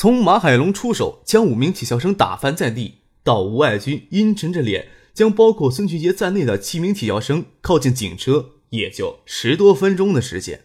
从马海龙出手将五名体校生打翻在地，到吴爱军阴沉着脸将包括孙俊杰在内的七名体校生靠近警车，也就十多分钟的时间。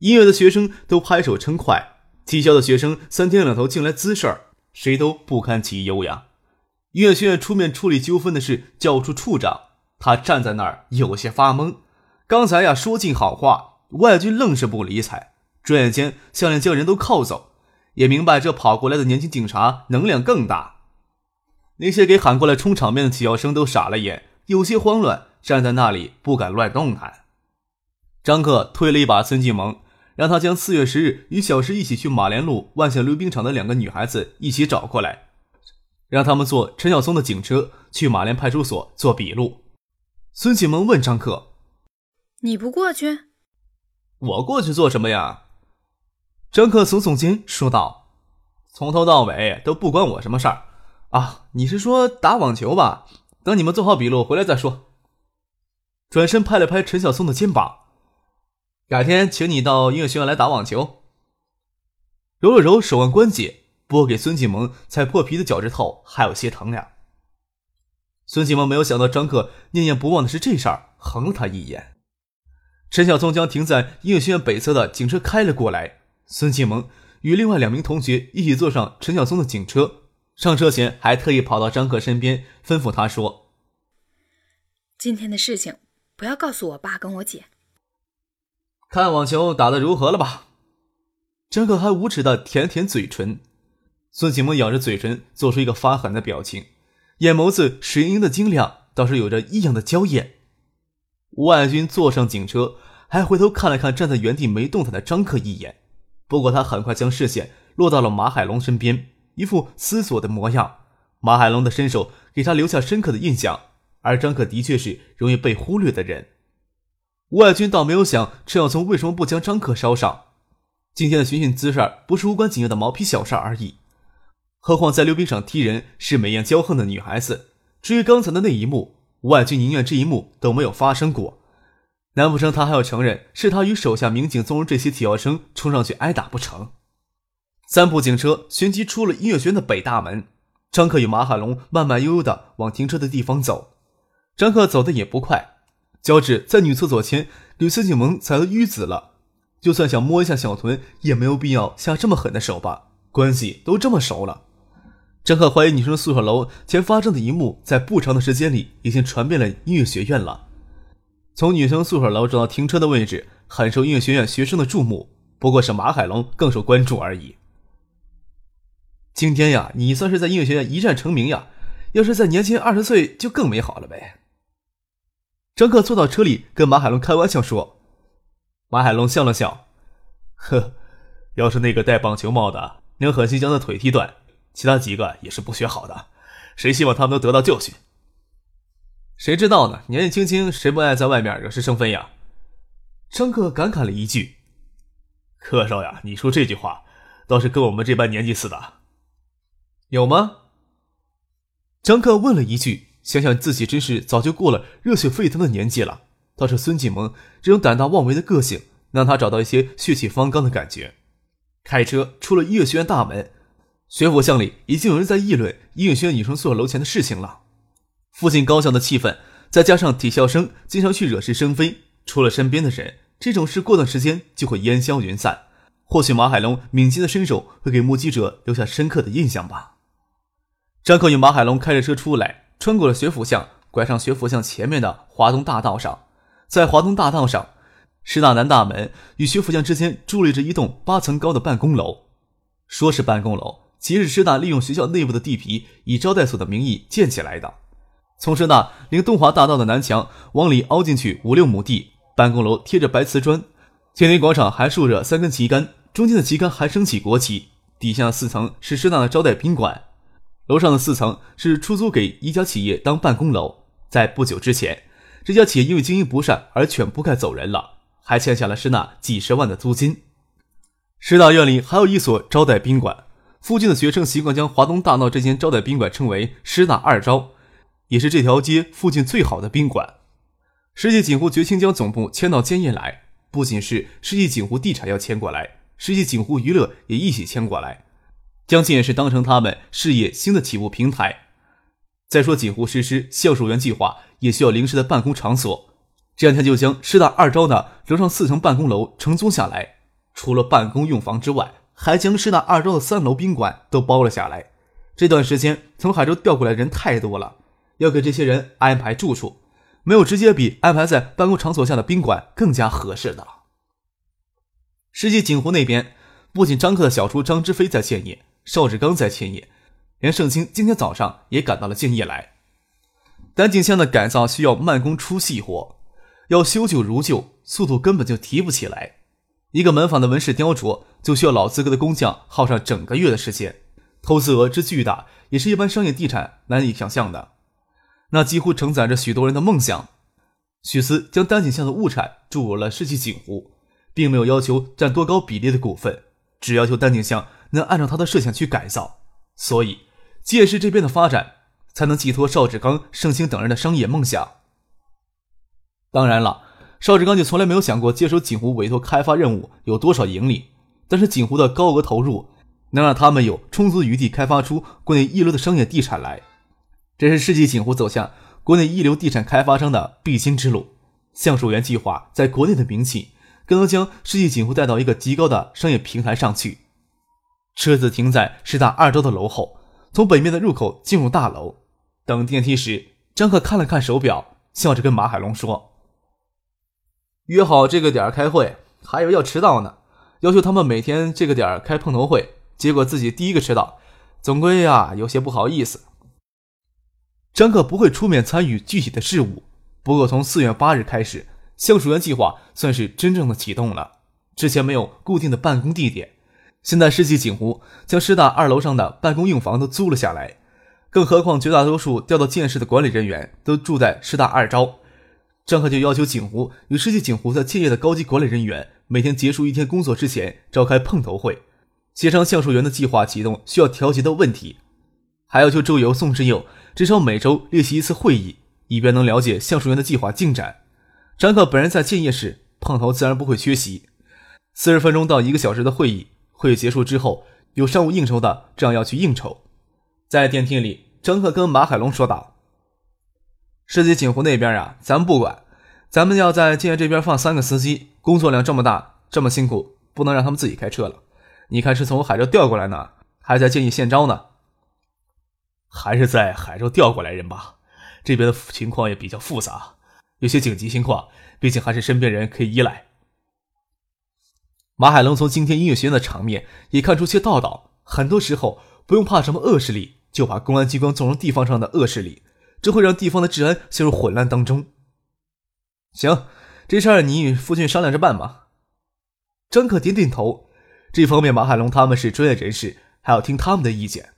音乐的学生都拍手称快，体校的学生三天两头进来滋事儿，谁都不堪其忧呀。音乐学院出面处理纠纷的是教务处处长，他站在那儿有些发懵。刚才呀说尽好话，吴爱军愣是不理睬，转眼间下令将人都铐走。也明白这跑过来的年轻警察能量更大，那些给喊过来充场面的体校生都傻了眼，有些慌乱，站在那里不敢乱动弹。张克推了一把孙继萌，让他将四月十日与小石一起去马连路万象溜冰场的两个女孩子一起找过来，让他们坐陈小松的警车去马连派出所做笔录。孙启萌问张克：“你不过去？我过去做什么呀？”张克耸耸肩说道：“从头到尾都不关我什么事儿啊！你是说打网球吧？等你们做好笔录回来再说。”转身拍了拍陈小松的肩膀：“改天请你到音乐学院来打网球。”揉了揉手腕关节，拨给孙继萌踩破皮的脚趾头还有些疼呀。孙继萌没有想到张克念念不忘的是这事儿，横了他一眼。陈小松将停在音乐学院北侧的警车开了过来。孙启萌与另外两名同学一起坐上陈小松的警车，上车前还特意跑到张克身边，吩咐他说：“今天的事情不要告诉我爸跟我姐。”看网球打得如何了吧？张克还无耻的舔舔嘴唇，孙启萌咬着嘴唇，做出一个发狠的表情，眼眸子水盈盈的晶亮，倒是有着异样的娇艳。吴爱军坐上警车，还回头看了看站在原地没动弹的张克一眼。不过，他很快将视线落到了马海龙身边，一副思索的模样。马海龙的身手给他留下深刻的印象，而张可的确是容易被忽略的人。吴爱军倒没有想陈小松为什么不将张克捎上。今天的寻衅滋事不是无关紧要的毛坯小事而已。何况在溜冰场踢人是美艳骄横的女孩子。至于刚才的那一幕，吴爱军宁愿这一幕都没有发生过。难不成他还要承认是他与手下民警纵容这些体校生冲上去挨打不成？三部警车旋即出了音乐学院的北大门，张克与马海龙慢慢悠悠的往停车的地方走。张克走的也不快，脚趾在女厕所前给孙景萌踩得淤紫了。就算想摸一下小臀，也没有必要下这么狠的手吧？关系都这么熟了。张克怀疑女生宿舍楼前发生的一幕，在不长的时间里已经传遍了音乐学院了。从女生宿舍楼走到停车的位置，很受音乐学院学生的注目。不过是马海龙更受关注而已。今天呀，你算是在音乐学院一战成名呀！要是再年轻二十岁，就更美好了呗。张克坐到车里，跟马海龙开玩笑说。马海龙笑了笑，呵，要是那个戴棒球帽的能狠心将他腿踢断，其他几个也是不学好的。谁希望他们都得到教训？谁知道呢？年纪轻轻，谁不爱在外面惹是生非呀？张克感慨了一句：“柯少呀，你说这句话，倒是跟我们这般年纪似的。”有吗？张克问了一句，想想自己真是早就过了热血沸腾的年纪了。倒是孙锦萌这种胆大妄为的个性，让他找到一些血气方刚的感觉。开车出了音乐学院大门，学府巷里已经有人在议论音乐学院女生宿舍楼前的事情了。附近高校的气氛，再加上体校生经常去惹是生非，除了身边的人，这种事过段时间就会烟消云散。或许马海龙敏捷的身手会给目击者留下深刻的印象吧。张克与马海龙开着车出来，穿过了学府巷，拐上学府巷前面的华东大道上。在华东大道上，师大南大门与学府巷之间伫立着一栋八层高的办公楼。说是办公楼，其实师大利用学校内部的地皮，以招待所的名义建起来的。从师大临东华大道的南墙往里凹进去五六亩地，办公楼贴着白瓷砖，天林广场还竖着三根旗杆，中间的旗杆还升起国旗，底下四层是师大的招待宾馆。楼上的四层是出租给一家企业当办公楼。在不久之前，这家企业因为经营不善而全部盖走人了，还欠下了师大几十万的租金。师大院里还有一所招待宾馆，附近的学生习惯将华东大闹这间招待宾馆称为“师大二招”，也是这条街附近最好的宾馆。世纪锦湖决心将总部迁到建业来，不仅是世纪锦湖地产要迁过来，世纪锦湖娱乐也一起迁过来，将建业市当成他们事业新的起步平台。再说锦湖实施橡树园计划，也需要临时的办公场所，这两天就将师大二招的楼上四层办公楼承租下来，除了办公用房之外，还将师大二招的三楼宾馆都包了下来。这段时间从海州调过来的人太多了，要给这些人安排住处。没有直接比安排在办公场所下的宾馆更加合适的了。世纪锦湖那边，不仅张克的小叔张之飞在建业，邵志刚在建业，连盛清今天早上也赶到了建业来。丹景巷的改造需要慢工出细活，要修旧如旧，速度根本就提不起来。一个门坊的纹饰雕琢，就需要老资格的工匠耗上整个月的时间，投资额之巨大，也是一般商业地产难以想象的。那几乎承载着许多人的梦想。许思将丹景巷的物产注入了世纪锦湖，并没有要求占多高比例的股份，只要求丹景巷能按照他的设想去改造。所以，借势这边的发展才能寄托邵志刚、盛兴等人的商业梦想。当然了，邵志刚就从来没有想过接手锦湖委托开发任务有多少盈利，但是锦湖的高额投入能让他们有充足余地开发出国内一流的商业地产来。这是世纪锦湖走向国内一流地产开发商的必经之路。橡树园计划在国内的名气，更能将世纪锦湖带到一个极高的商业平台上去。车子停在师大二招的楼后，从北面的入口进入大楼。等电梯时，张克看了看手表，笑着跟马海龙说：“约好这个点开会，还以为要迟到呢。要求他们每天这个点开碰头会，结果自己第一个迟到，总归呀有些不好意思。”张克不会出面参与具体的事务，不过从四月八日开始，橡树园计划算是真正的启动了。之前没有固定的办公地点，现在世纪锦湖将师大二楼上的办公用房都租了下来，更何况绝大多数调到建市的管理人员都住在师大二招。张克就要求锦湖与世纪锦湖在建业的高级管理人员每天结束一天工作之前召开碰头会，协商橡树园的计划启动需要调节的问题，还要求周游、宋之佑。至少每周列席一次会议，以便能了解橡树园的计划进展。张克本人在建业时碰头，自然不会缺席。四十分钟到一个小时的会议，会议结束之后，有商务应酬的，这样要去应酬。在电梯里，张克跟马海龙说道：“世纪锦湖那边啊，咱不管，咱们要在建业这边放三个司机，工作量这么大，这么辛苦，不能让他们自己开车了。你看是从海州调过来呢，还在建业现招呢。”还是在海州调过来人吧，这边的情况也比较复杂，有些紧急情况，毕竟还是身边人可以依赖。马海龙从今天音乐学院的场面也看出些道道，很多时候不用怕什么恶势力，就把公安机关纵容地方上的恶势力，这会让地方的治安陷入混乱当中。行，这事儿你与父亲商量着办吧。张可点点头，这方面马海龙他们是专业人士，还要听他们的意见。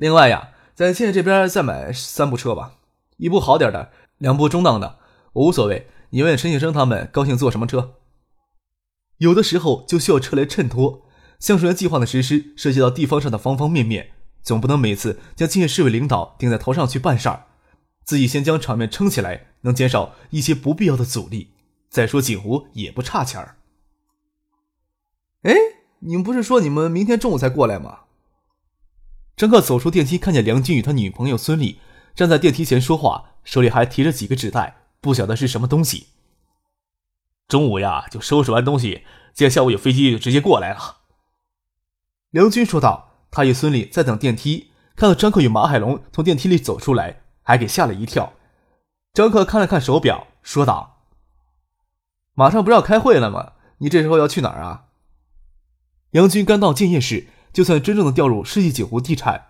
另外呀，在建业这边再买三部车吧，一部好点的，两部中档的，我无所谓。你问陈先生他们高兴坐什么车？有的时候就需要车来衬托。橡树园计划的实施涉及到地方上的方方面面，总不能每次将建市委领导顶在头上去办事儿，自己先将场面撑起来，能减少一些不必要的阻力。再说景湖也不差钱儿。哎，你们不是说你们明天中午才过来吗？张克走出电梯，看见梁军与他女朋友孙俪站在电梯前说话，手里还提着几个纸袋，不晓得是什么东西。中午呀，就收拾完东西，今天下午有飞机就直接过来了。梁军说道。他与孙俪在等电梯，看到张克与马海龙从电梯里走出来，还给吓了一跳。张克看了看手表，说道：“马上不是要开会了吗？你这时候要去哪儿啊？”梁军刚到建业市。就算真正的掉入世纪景湖地产。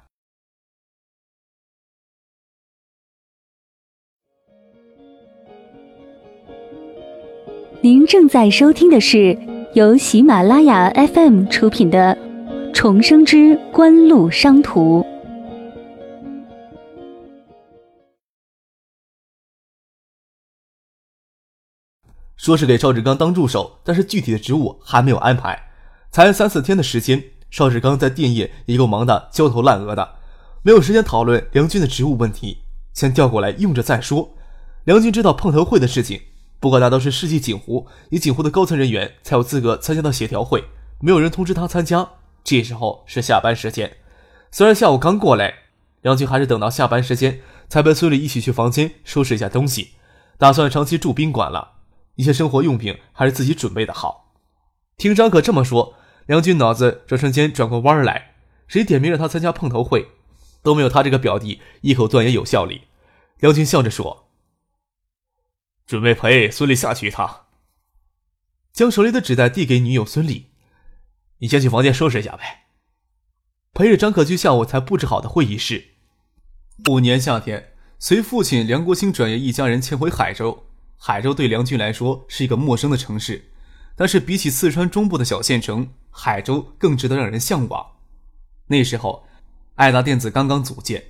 您正在收听的是由喜马拉雅 FM 出品的重生之官路商途。说是给赵志刚当助手，但是具体的职务还没有安排，才三四天的时间。邵志刚在电业也够忙得焦头烂额的，没有时间讨论梁军的职务问题，先调过来用着再说。梁军知道碰头会的事情，不过那都是世纪锦湖以锦湖的高层人员才有资格参加到协调会，没有人通知他参加。这时候是下班时间，虽然下午刚过来，梁军还是等到下班时间才陪孙俪一起去房间收拾一下东西，打算长期住宾馆了。一些生活用品还是自己准备的好。听张可这么说，梁军脑子转瞬间转过弯来，谁点名让他参加碰头会，都没有他这个表弟一口断言有效力。梁军笑着说：“准备陪孙俪下去一趟。”将手里的纸袋递给女友孙俪。你先去房间收拾一下呗。陪着张可居下午才布置好的会议室。五年夏天，随父亲梁国兴转业，一家人迁回海州。海州对梁军来说是一个陌生的城市，但是比起四川中部的小县城，海州更值得让人向往。那时候，爱达电子刚刚组建。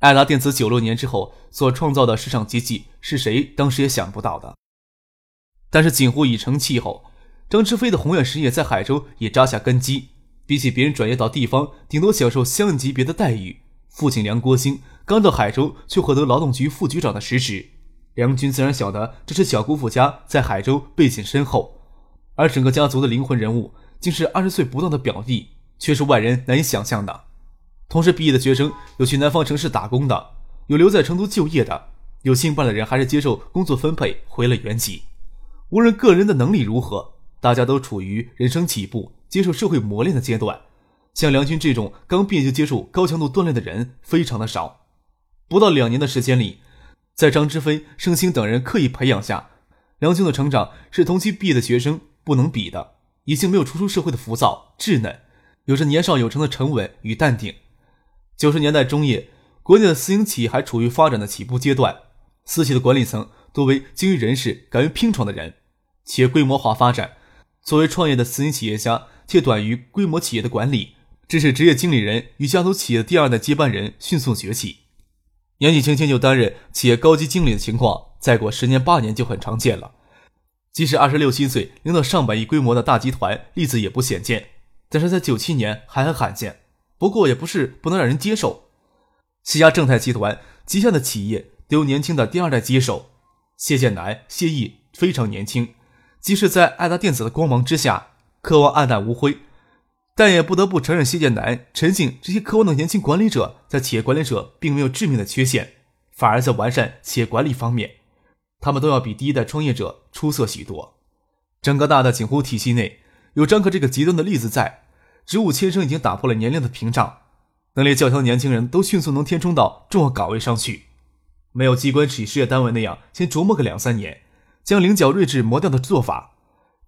爱达电子九六年之后所创造的市场奇迹，是谁当时也想不到的。但是锦湖已成气候。张之飞的宏远实业在海州也扎下根基，比起别人转业到地方，顶多享受相应级别的待遇。父亲梁国兴刚到海州，却获得劳动局副局长的实职。梁军自然晓得这是小姑父家在海州背景深厚，而整个家族的灵魂人物，竟是二十岁不到的表弟，却是外人难以想象的。同时毕业的学生有去南方城市打工的，有留在成都就业的，有兴办的人还是接受工作分配回了原籍。无论个人的能力如何。大家都处于人生起步、接受社会磨练的阶段，像梁军这种刚毕业就接受高强度锻炼的人非常的少。不到两年的时间里，在张之飞、盛兴等人刻意培养下，梁军的成长是同期毕业的学生不能比的。已经没有初出社会的浮躁稚嫩，有着年少有成的沉稳与淡定。九十年代中叶，国内的私营企业还处于发展的起步阶段，私企的管理层多为精于人士、敢于拼闯的人，企业规模化发展。作为创业的私营企业家，却短于规模企业的管理，致使职业经理人与家族企业的第二代接班人迅速崛起。年纪轻轻就担任企业高级经理的情况，再过十年八年就很常见了。即使二十六七岁领导上百亿规模的大集团，例子也不鲜见。但是在九七年还很罕见，不过也不是不能让人接受。西家正泰集团旗下的企业都有年轻的第二代接手，谢建南、谢毅非常年轻。即使在爱达电子的光芒之下，渴望黯淡无辉，但也不得不承认，谢建南、陈静这些渴望的年轻管理者，在企业管理者并没有致命的缺陷，反而在完善企业管理方面，他们都要比第一代创业者出色许多。整个大的锦湖体系内，有张克这个极端的例子在，职务迁升已经打破了年龄的屏障，能力较强年轻人都迅速能填充到重要岗位上去，没有机关企事业单位那样先琢磨个两三年。将棱角锐智磨掉的做法，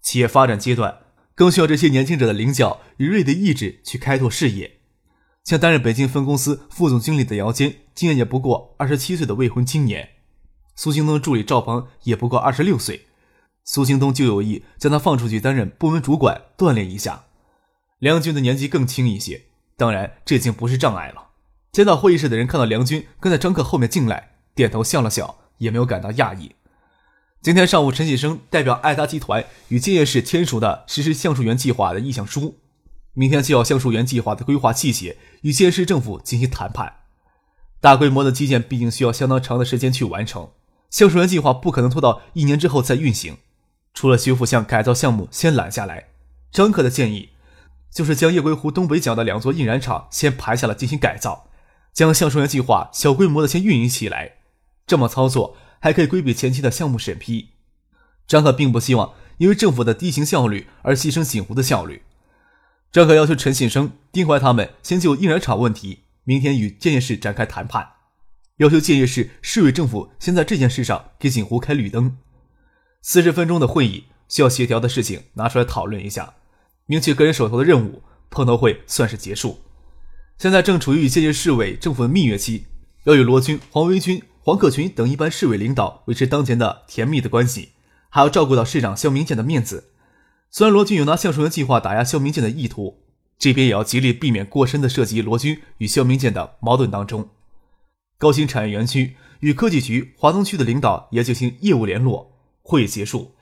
企业发展阶段更需要这些年轻者的棱角与锐的意志去开拓事业。像担任北京分公司副总经理的姚坚，今年也不过二十七岁的未婚青年；苏京东的助理赵鹏也不过二十六岁。苏京东就有意将他放出去担任部门主管，锻炼一下。梁军的年纪更轻一些，当然这已经不是障碍了。见到会议室的人看到梁军跟在张克后面进来，点头笑了笑，也没有感到讶异。今天上午，陈启生代表爱达集团与建业市签署的实施橡树园计划的意向书，明天就要橡树园计划的规划细节与建业市政府进行谈判。大规模的基建毕竟需要相当长的时间去完成，橡树园计划不可能拖到一年之后再运行。除了修复项改造项目先揽下来，张可的建议就是将夜归湖东北角的两座印染厂先排下来进行改造，将橡树园计划小规模的先运营起来。这么操作。还可以规避前期的项目审批。张可并不希望因为政府的低行效率而牺牲锦湖的效率。张可要求陈信生、丁怀他们先就印染厂问题，明天与建业市展开谈判，要求建业市市委政府先在这件事上给锦湖开绿灯。四十分钟的会议，需要协调的事情拿出来讨论一下，明确个人手头的任务，碰头会算是结束。现在正处于与建业市委政府的蜜月期，要与罗军、黄维军。黄克群等一般市委领导维持当前的甜蜜的关系，还要照顾到市长肖明建的面子。虽然罗军有拿橡树园计划打压肖明建的意图，这边也要极力避免过深的涉及罗军与肖明建的矛盾当中。高新产业园区与科技局华东区的领导也进行业务联络。会议结束，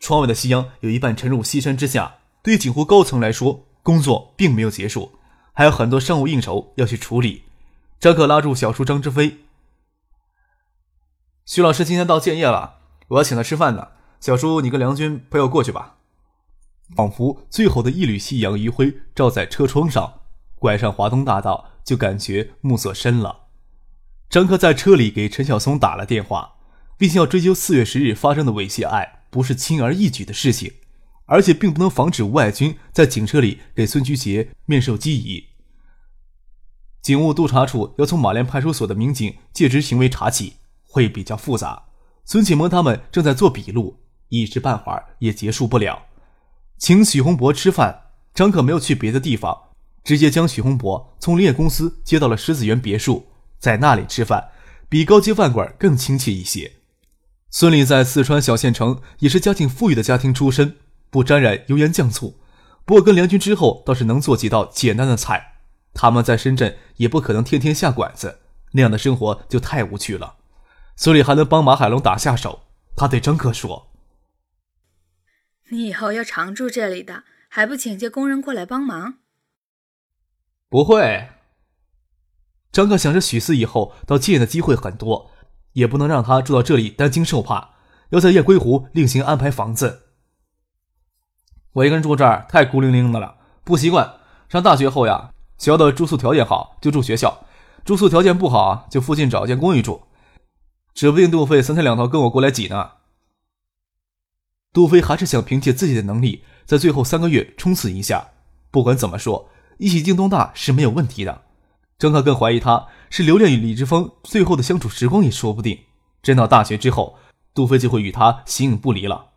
窗外的夕阳有一半沉入西山之下。对于锦湖高层来说，工作并没有结束，还有很多商务应酬要去处理。张可拉住小叔张之飞：“徐老师今天到建业了，我要请他吃饭呢。小叔，你跟梁军陪我过去吧。”仿佛最后的一缕夕阳余晖照在车窗上，拐上华东大道，就感觉暮色深了。张克在车里给陈晓松打了电话，毕竟要追究四月十日发生的猥亵案，不是轻而易举的事情，而且并不能防止吴爱军在警车里给孙菊杰面授机宜。警务督察处要从马连派出所的民警借职行为查起，会比较复杂。孙启萌他们正在做笔录，一时半会儿也结束不了。请许洪博吃饭，张可没有去别的地方，直接将许洪博从林业公司接到了狮子园别墅，在那里吃饭，比高级饭馆更亲切一些。孙俪在四川小县城也是家境富裕的家庭出身，不沾染油盐酱醋，不过跟梁军之后倒是能做几道简单的菜。他们在深圳也不可能天天下馆子，那样的生活就太无趣了。孙俪还能帮马海龙打下手，他对张可说。你以后要常住这里的，还不请些工人过来帮忙？不会。张克想着许四以后到建业的机会很多，也不能让他住到这里担惊受怕，要在雁归湖另行安排房子。我一个人住这儿太孤零零的了，不习惯。上大学后呀，学校的住宿条件好就住学校，住宿条件不好就附近找一间公寓住，指不定杜飞三天两头跟我过来挤呢。杜飞还是想凭借自己的能力，在最后三个月冲刺一下。不管怎么说，一起进东大是没有问题的。张克更怀疑他是留恋与李志峰最后的相处时光也说不定。真到大学之后，杜飞就会与他形影不离了。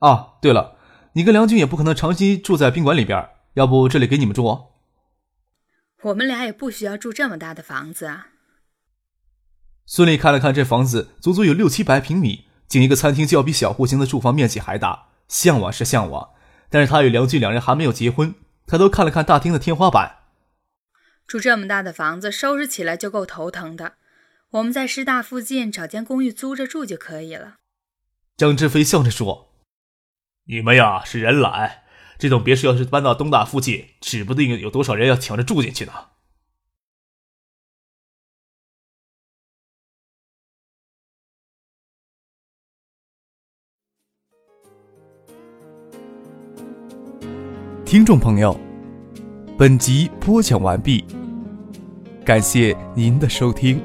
啊，对了，你跟梁军也不可能长期住在宾馆里边，要不这里给你们住哦？我们俩也不需要住这么大的房子啊。孙俪看了看这房子，足足有六七百平米。仅一个餐厅就要比小户型的住房面积还大，向往是向往，但是他与梁俊两人还没有结婚，他都看了看大厅的天花板。住这么大的房子，收拾起来就够头疼的。我们在师大附近找间公寓租着住就可以了。张志飞笑着说：“你们呀是人懒，这栋别墅要是搬到东大附近，指不定有多少人要抢着住进去呢。”听众朋友，本集播讲完毕，感谢您的收听。